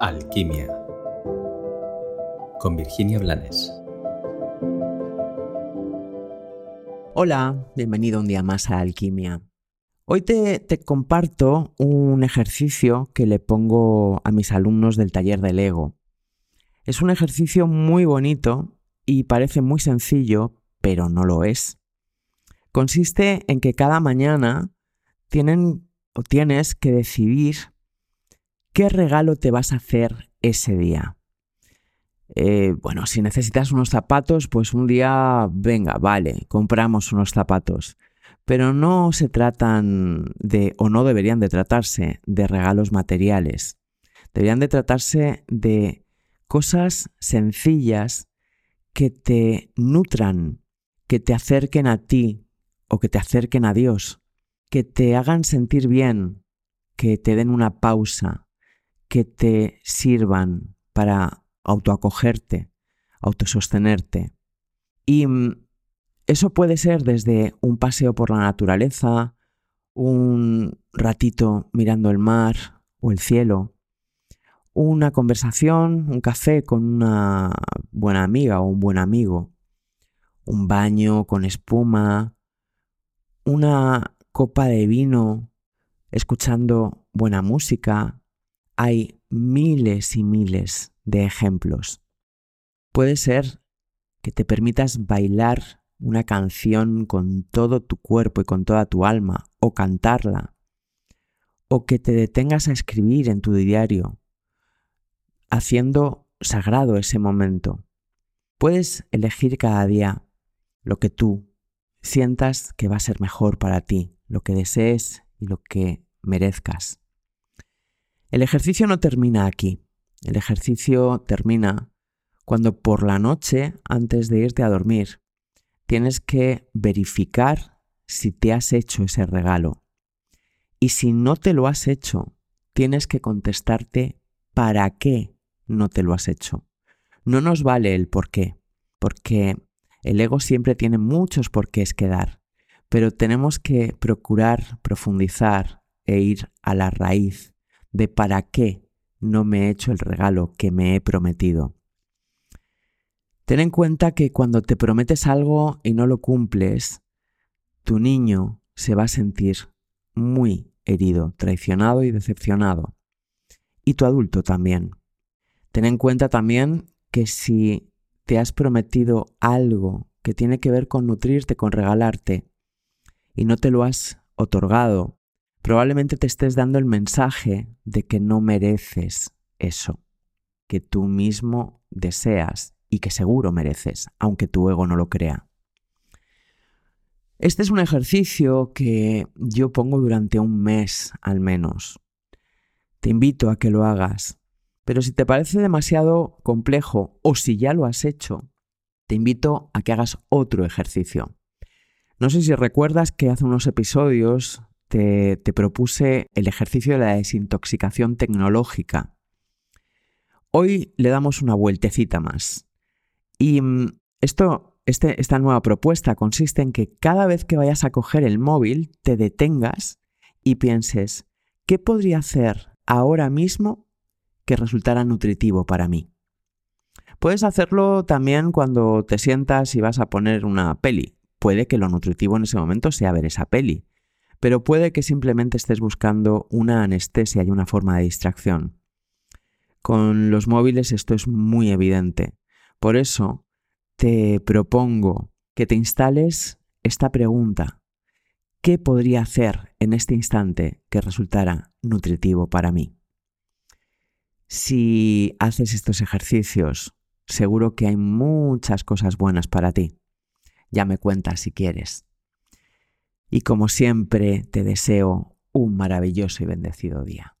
Alquimia con Virginia Blanes. Hola, bienvenido un día más a Alquimia. Hoy te, comparto un ejercicio que le pongo a mis alumnos del taller del ego. Es un ejercicio muy bonito y parece muy sencillo, pero no lo es. Consiste en que cada mañana tienen o tienes que decidir ¿Qué regalo te vas a hacer ese día? Eh, bueno, si necesitas unos zapatos, pues un día, venga, vale, compramos unos zapatos. Pero no se tratan de, o no deberían de tratarse de regalos materiales. Deberían de tratarse de cosas sencillas que te nutran, que te acerquen a ti o que te acerquen a Dios, que te hagan sentir bien, que te den una pausa, que te sirvan para autoacogerte, autosostenerte. Y mm, eso puede ser desde un paseo por la naturaleza, un ratito mirando el mar o el cielo, una conversación, un café con una buena amiga o un buen amigo, un baño con espuma, una copa de vino, escuchando buena música, hay miles y miles de ejemplos. Puede ser que te permitas bailar una canción con todo tu cuerpo y con toda tu alma, o cantarla, o que te detengas a escribir en tu diario, haciendo sagrado ese momento. Puedes elegir cada día lo que tú sientas que va a ser mejor para ti, lo que desees y lo que merezcas. El ejercicio no termina aquí. El ejercicio termina cuando por la noche, antes de irte a dormir, tienes que verificar si te has hecho ese regalo. Y si no te lo has hecho, tienes que contestarte para qué no te lo has hecho. No nos vale el por qué, porque el ego siempre tiene muchos porqués que dar, pero tenemos que procurar profundizar e ir a la raíz de para qué no me he hecho el regalo que me he prometido. Ten en cuenta que cuando te prometes algo y no lo cumples, tu niño se va a sentir muy herido, traicionado y decepcionado. Y tu adulto también. Ten en cuenta también que si te has prometido algo que tiene que ver con nutrirte, con regalarte, y no te lo has otorgado probablemente te estés dando el mensaje de que no mereces eso, que tú mismo deseas y que seguro mereces, aunque tu ego no lo crea. Este es un ejercicio que yo pongo durante un mes al menos. Te invito a que lo hagas, pero si te parece demasiado complejo o si ya lo has hecho, te invito a que hagas otro ejercicio. No sé si recuerdas que hace unos episodios te, propuse el ejercicio de la desintoxicación tecnológica. Hoy le damos una vueltecita más. Y mm, esto, este, esta nueva propuesta consiste en que cada vez que vayas a coger el móvil, te detengas y pienses, ¿qué podría hacer ahora mismo que resultara nutritivo para mí? Puedes hacerlo también cuando te sientas y vas a poner una peli. Puede que lo nutritivo en ese momento sea ver esa peli pero puede que simplemente estés buscando una anestesia y una forma de distracción. Con los móviles esto es muy evidente. Por eso te propongo que te instales esta pregunta. ¿Qué podría hacer en este instante que resultara nutritivo para mí? Si haces estos ejercicios, seguro que hay muchas cosas buenas para ti. Ya me cuentas si quieres. Y como siempre te deseo un maravilloso y bendecido día.